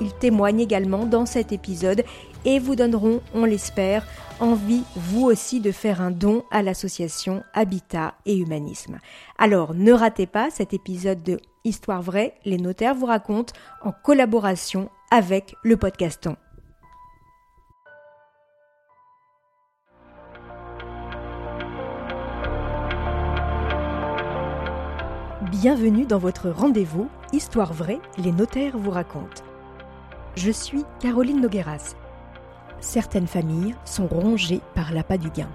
ils témoignent également dans cet épisode et vous donneront, on l'espère, envie vous aussi de faire un don à l'association Habitat et Humanisme. Alors ne ratez pas cet épisode de Histoire vraie, les notaires vous racontent en collaboration avec le podcaston. Bienvenue dans votre rendez-vous Histoire vraie, les notaires vous racontent. Je suis Caroline Nogueras. Certaines familles sont rongées par l'appât du gain.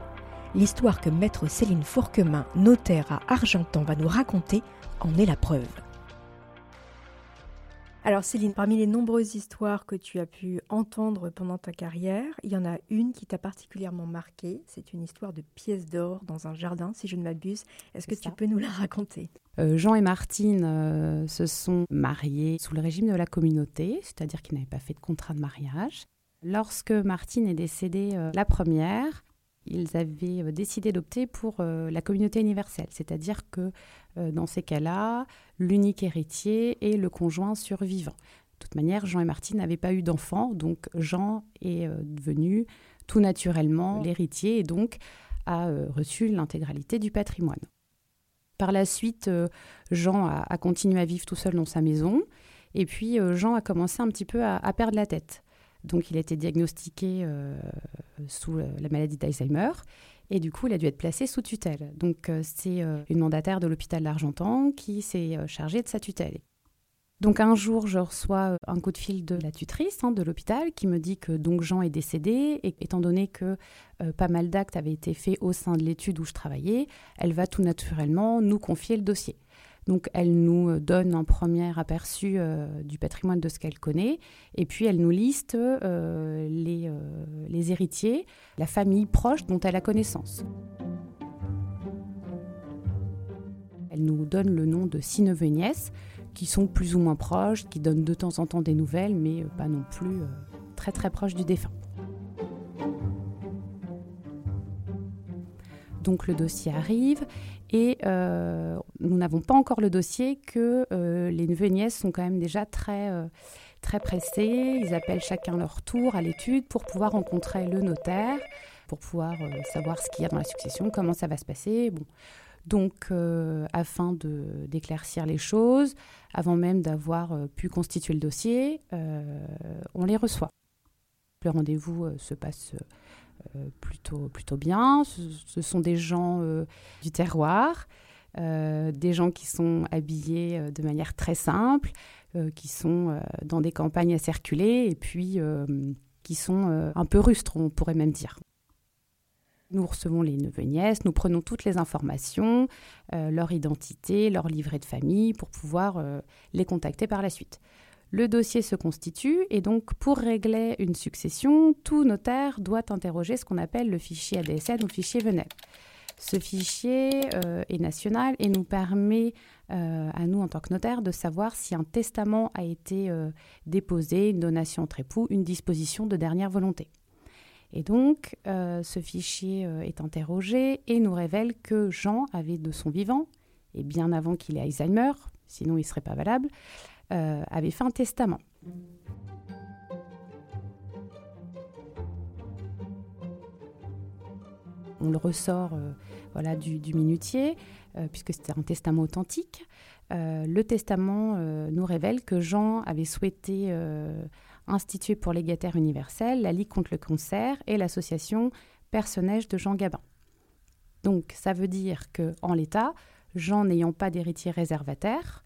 L'histoire que maître Céline Fourquemin, notaire à Argentan, va nous raconter en est la preuve. Alors Céline, parmi les nombreuses histoires que tu as pu entendre pendant ta carrière, il y en a une qui t'a particulièrement marquée. C'est une histoire de pièces d'or dans un jardin, si je ne m'abuse. Est-ce que tu peux nous la raconter? Euh, Jean et Martine euh, se sont mariés sous le régime de la communauté, c'est-à-dire qu'ils n'avaient pas fait de contrat de mariage. Lorsque Martine est décédée euh, la première, ils avaient décidé d'opter pour la communauté universelle, c'est-à-dire que dans ces cas-là, l'unique héritier est le conjoint survivant. De toute manière, Jean et Martine n'avaient pas eu d'enfants, donc Jean est devenu tout naturellement l'héritier et donc a reçu l'intégralité du patrimoine. Par la suite, euh, Jean a, continué à vivre tout seul dans sa maison. Et puis, euh, Jean a commencé un petit peu à, perdre la tête. Donc, il a été diagnostiqué euh, sous la maladie d'Alzheimer. Et du coup, il a dû être placé sous tutelle. Donc, c'est une mandataire de l'hôpital d'Argentan qui s'est chargée de sa tutelle. Donc un jour, je reçois euh, un coup de fil de la tutrice hein, de l'hôpital qui me dit que donc Jean est décédé et étant donné que euh, pas mal d'actes avaient été faits au sein de l'étude où je travaillais, elle va tout naturellement nous confier le dossier. Donc elle nous euh, donne un premier aperçu du patrimoine de ce qu'elle connaît et puis elle nous liste les, les héritiers, la famille proche dont elle a connaissance. Elle nous donne le nom de six neveux et nièces qui sont plus ou moins proches, qui donnent de temps en temps des nouvelles, mais euh, pas non plus euh, très très proches du défunt. Donc le dossier arrive et euh, nous n'avons pas encore le dossier que les neveux et nièces sont quand même déjà très, très pressés. Ils appellent chacun leur tour à l'étude pour pouvoir rencontrer le notaire, pour pouvoir savoir ce qu'il y a dans la succession, comment ça va se passer. Bon, donc, euh, afin d'éclaircir les choses, avant même d'avoir euh, pu constituer le dossier, euh, on les reçoit. Le rendez-vous se passe plutôt, plutôt bien. Ce, sont des gens du terroir, des gens qui sont habillés de manière très simple, qui sont dans des campagnes à circuler et puis qui sont un peu rustres, on pourrait même dire. Nous recevons les neveux nièces, nous prenons toutes les informations, euh, leur identité, leur livret de famille, pour pouvoir euh, les contacter par la suite. Le dossier se constitue et donc pour régler une succession, tout notaire doit interroger ce qu'on appelle le fichier ADSN ou fichier Venel. Ce fichier euh, est national et nous permet à nous en tant que notaire de savoir si un testament a été déposé, une donation entre époux, une disposition de dernière volonté. Et donc, euh, ce fichier euh, est interrogé et nous révèle que Jean avait de son vivant, et bien avant qu'il ait Alzheimer, sinon il ne serait pas valable, euh, avait fait un testament. On le ressort voilà, du, minutier, puisque c'était un testament authentique. le testament nous révèle que Jean avait souhaité institué pour légataire universel, la Ligue contre le cancer et l'association Personnage de Jean Gabin. Donc ça veut dire que en l'état, Jean n'ayant pas d'héritier réservataire,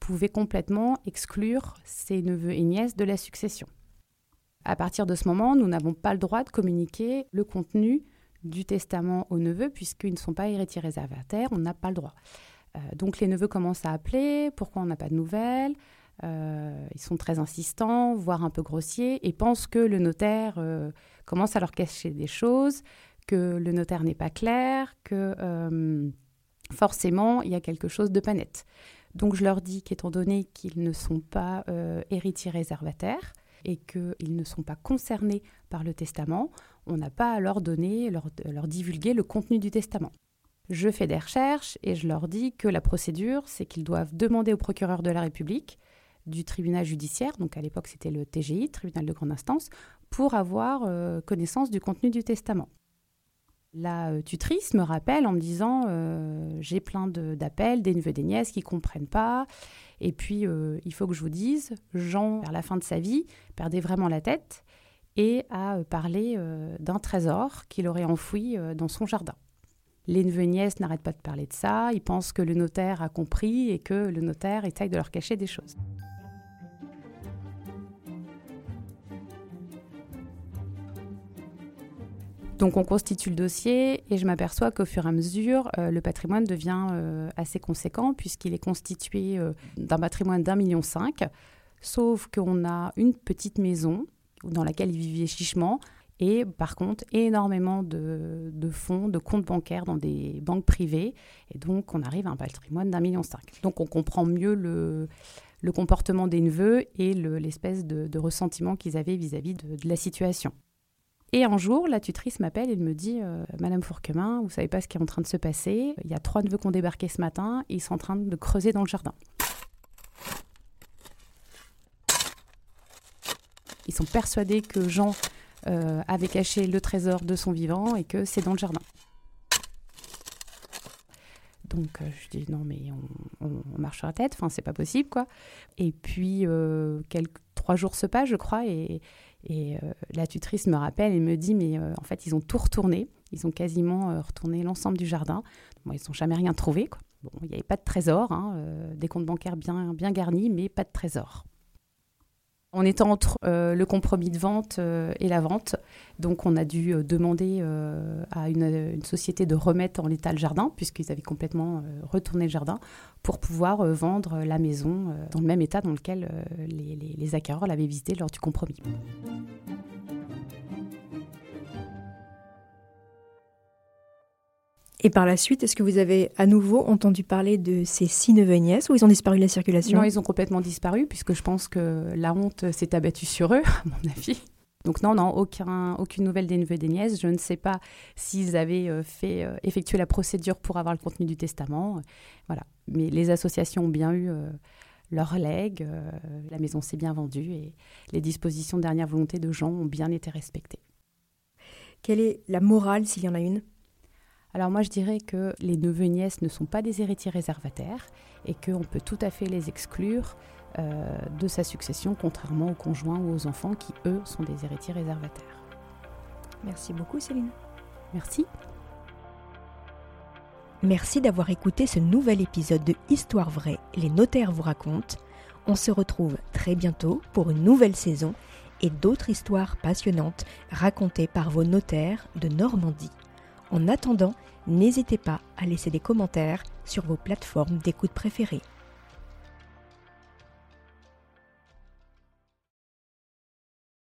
pouvait complètement exclure ses neveux et nièces de la succession. À partir de ce moment, nous n'avons pas le droit de communiquer le contenu du testament aux neveux puisqu'ils ne sont pas héritiers réservataires, on n'a pas le droit. Euh, donc les neveux commencent à appeler, pourquoi on n'a pas de nouvelles ils sont très insistants, voire un peu grossiers, et pensent que le notaire commence à leur cacher des choses, que le notaire n'est pas clair, que forcément il y a quelque chose de pas net. Donc je leur dis qu'étant donné qu'ils ne sont pas héritiers réservataires, et qu'ils ne sont pas concernés par le testament, on n'a pas à leur donner, leur, leur divulguer le contenu du testament. Je fais des recherches et je leur dis que la procédure, c'est qu'ils doivent demander au procureur de la République du tribunal judiciaire, donc à l'époque c'était le TGI, tribunal de grande instance, pour avoir euh, connaissance du contenu du testament. La euh, tutrice me rappelle en me disant euh, j'ai plein d'appels, des neveux, des nièces qui comprennent pas. Et puis euh, il faut que je vous dise, Jean, vers la fin de sa vie, perdait vraiment la tête et a parlé d'un trésor qu'il aurait enfoui dans son jardin. Les neveux et nièces n'arrêtent pas de parler de ça. Ils pensent que le notaire a compris et que le notaire essaye de leur cacher des choses. Donc on constitue le dossier et je m'aperçois qu'au fur et à mesure, euh, le patrimoine devient euh, assez conséquent puisqu'il est constitué euh, d'un patrimoine d'un million cinq, sauf qu'on a une petite maison dans laquelle il vivait chichement et par contre énormément de, fonds, de comptes bancaires dans des banques privées et donc on arrive à un patrimoine d'un million cinq. Donc on comprend mieux le, comportement des neveux et l'espèce de, ressentiment qu'ils avaient vis-à-vis de la situation. Et un jour, la tutrice m'appelle et me dit euh, Madame Fourquemin, vous savez pas ce qui est en train de se passer. Il y a trois neveux qui ont débarqué ce matin ils sont en train de creuser dans le jardin. Ils sont persuadés que Jean euh, avait caché le trésor de son vivant et que c'est dans le jardin. Donc euh, je dis non mais on, marche tête, enfin c'est pas possible quoi. Et puis quelques trois jours se passent je crois et, euh, la tutrice me rappelle et me dit, mais euh, en fait, ils ont tout retourné. Ils ont quasiment euh, retourné l'ensemble du jardin. Bon, ils n'ont jamais rien trouvé. Bon, il n'y avait pas de trésor, hein, des comptes bancaires bien, bien garnis, mais pas de trésor. On était entre le compromis de vente et la vente, donc on a dû demander à une, société de remettre en l'état le jardin, puisqu'ils avaient complètement retourné le jardin, pour pouvoir euh, vendre la maison euh, dans le même état dans lequel euh, les, les, acquéreurs l'avaient visité lors du compromis. Et par la suite, est-ce que vous avez à nouveau entendu parler de ces six neveux et nièces ou ils ont disparu de la circulation Non, ils ont complètement disparu puisque je pense que la honte s'est abattue sur eux, à mon avis. Donc non, non, aucun, aucune nouvelle des neveux et des nièces. Je ne sais pas s'ils avaient euh, fait euh, effectuer la procédure pour avoir le contenu du testament. Voilà. Mais les associations ont bien eu euh, leur legs, la maison s'est bien vendue et les dispositions de dernière volonté de Jean ont bien été respectées. Quelle est la morale s'il y en a une? Alors moi je dirais que les neveux et nièces ne sont pas des héritiers réservataires et qu'on peut tout à fait les exclure euh, de sa succession, contrairement aux conjoints ou aux enfants qui, eux, sont des héritiers réservataires. Merci beaucoup Céline. Merci. Merci d'avoir écouté ce nouvel épisode de Histoire vraie, les notaires vous racontent. On se retrouve très bientôt pour une nouvelle saison et d'autres histoires passionnantes racontées par vos notaires de Normandie. En attendant, n'hésitez pas à laisser des commentaires sur vos plateformes d'écoute préférées.